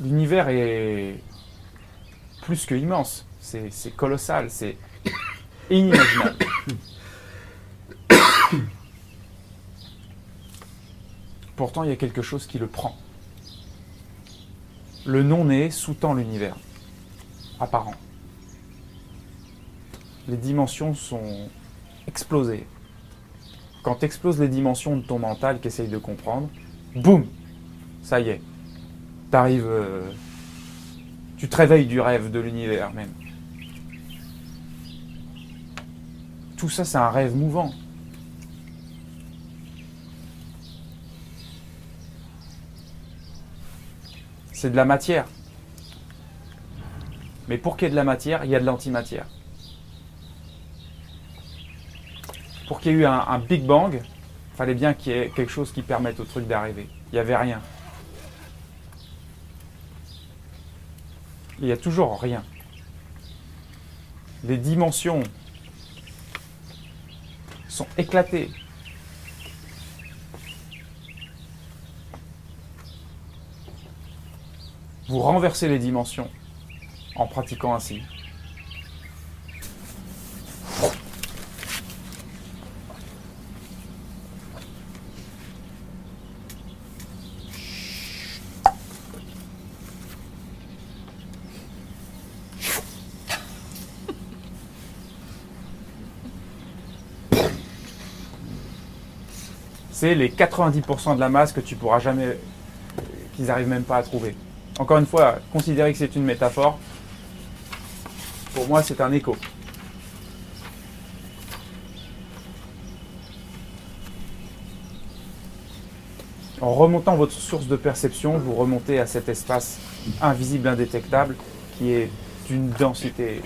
l'univers est plus que immense. C'est colossal, c'est inimaginable. Pourtant, il y a quelque chose qui le prend. Le non-né sous-tend l'univers apparent. Les dimensions sont explosées. Quand explosent les dimensions de ton mental qu'essaye de comprendre, boum, ça y est, t'arrives, euh, tu te réveilles du rêve de l'univers même. Tout ça, c'est un rêve mouvant. C'est de la matière. Mais pour qu'il y ait de la matière, il y a de l'antimatière. Pour qu'il y ait eu un, un Big Bang, il fallait bien qu'il y ait quelque chose qui permette au truc d'arriver. Il n'y avait rien. Il n'y a toujours rien. Les dimensions sont éclatées. Vous renversez les dimensions en pratiquant ainsi. Les 90% de la masse que tu pourras jamais, qu'ils n'arrivent même pas à trouver. Encore une fois, considérer que c'est une métaphore, pour moi c'est un écho. En remontant votre source de perception, vous remontez à cet espace invisible, indétectable, qui est d'une densité